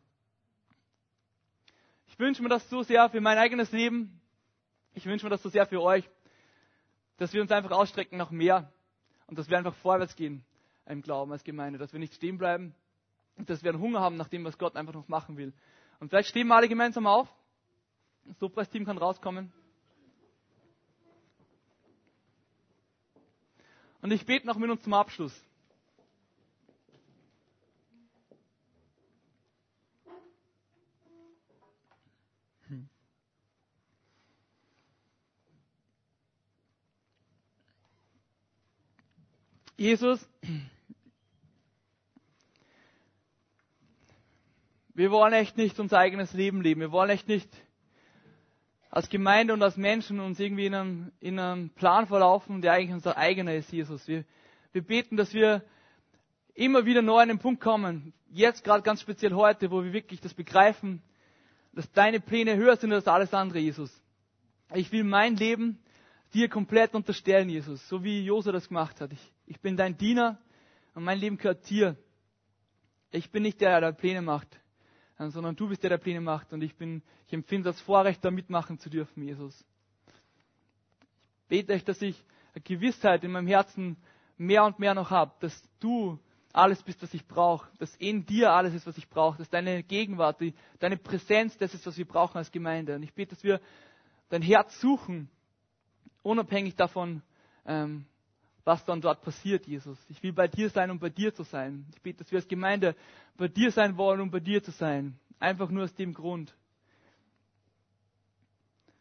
Ich wünsche mir das so sehr für mein eigenes Leben. Ich wünsche mir das so sehr für euch, dass wir uns einfach ausstrecken nach mehr und dass wir einfach vorwärts gehen im Glauben als Gemeinde, dass wir nicht stehen bleiben und dass wir einen Hunger haben nach dem, was Gott einfach noch machen will. Und vielleicht stehen wir alle gemeinsam auf. Das Lobpreisteam kann rauskommen. Und ich bete noch mit uns zum Abschluss. Jesus, wir wollen echt nicht unser eigenes Leben leben. Wir wollen echt nicht als Gemeinde und als Menschen uns irgendwie in einem, in einem Plan verlaufen, der eigentlich unser eigener ist, Jesus. Wir, wir beten, dass wir immer wieder neu an den Punkt kommen, jetzt gerade ganz speziell heute, wo wir wirklich das begreifen, dass deine Pläne höher sind als alles andere, Jesus. Ich will mein Leben dir komplett unterstellen, Jesus, so wie Josua das gemacht hat. Ich, ich bin dein Diener und mein Leben gehört dir. Ich bin nicht der, der Pläne macht sondern du bist der, der Pläne macht. Und ich bin, ich empfinde das Vorrecht, da mitmachen zu dürfen, Jesus. Ich bete euch, dass ich eine Gewissheit in meinem Herzen mehr und mehr noch habe, dass du alles bist, was ich brauche, dass in dir alles ist, was ich brauche, dass deine Gegenwart, die, deine Präsenz, das ist, was wir brauchen als Gemeinde. Und ich bete, dass wir dein Herz suchen, unabhängig davon, ähm, was dann dort passiert, Jesus. Ich will bei dir sein, um bei dir zu sein. Ich bete, dass wir als Gemeinde bei dir sein wollen, um bei dir zu sein. Einfach nur aus dem Grund.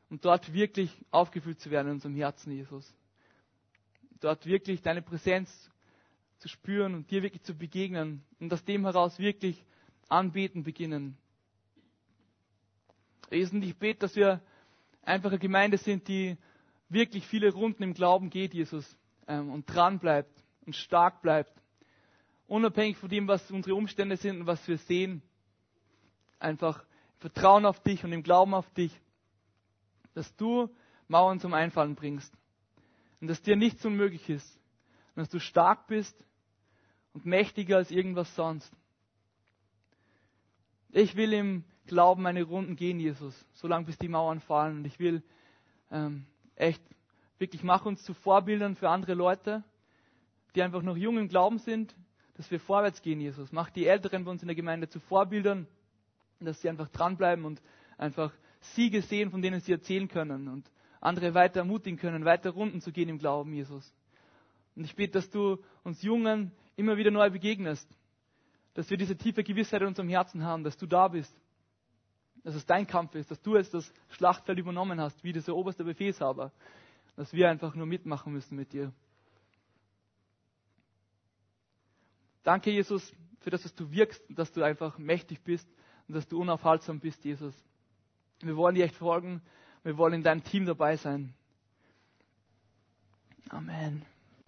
Und dort wirklich aufgefüllt zu werden in unserem Herzen, Jesus. Dort wirklich deine Präsenz zu spüren und dir wirklich zu begegnen und aus dem heraus wirklich anbeten beginnen. Jesus, ich bete, dass wir einfach eine Gemeinde sind, die wirklich viele Runden im Glauben geht, Jesus ähm, und dran bleibt und stark bleibt. Unabhängig von dem, was unsere Umstände sind und was wir sehen. Einfach Vertrauen auf dich und im Glauben auf dich, dass du Mauern zum Einfallen bringst. Und dass dir nichts unmöglich ist. Und dass du stark bist und mächtiger als irgendwas sonst. Ich will im Glauben meine Runden gehen, Jesus, solange bis die Mauern fallen. Und ich will ähm, echt Wirklich, mach uns zu Vorbildern für andere Leute, die einfach noch jung im Glauben sind, dass wir vorwärts gehen, Jesus. Mach die Älteren bei uns in der Gemeinde zu Vorbildern, dass sie einfach dranbleiben und einfach Siege sehen, von denen sie erzählen können und andere weiter ermutigen können, weiter Runden zu gehen im Glauben, Jesus. Und ich bete, dass du uns Jungen immer wieder neu begegnest, dass wir diese tiefe Gewissheit in unserem Herzen haben, dass du da bist, dass es dein Kampf ist, dass du es das Schlachtfeld übernommen hast, wie dieser oberste Befehlshaber dass wir einfach nur mitmachen müssen mit dir. Danke, Jesus, für das, dass du wirkst, dass du einfach mächtig bist und dass du unaufhaltsam bist, Jesus. Wir wollen dir echt folgen. Wir wollen in deinem Team dabei sein. Amen.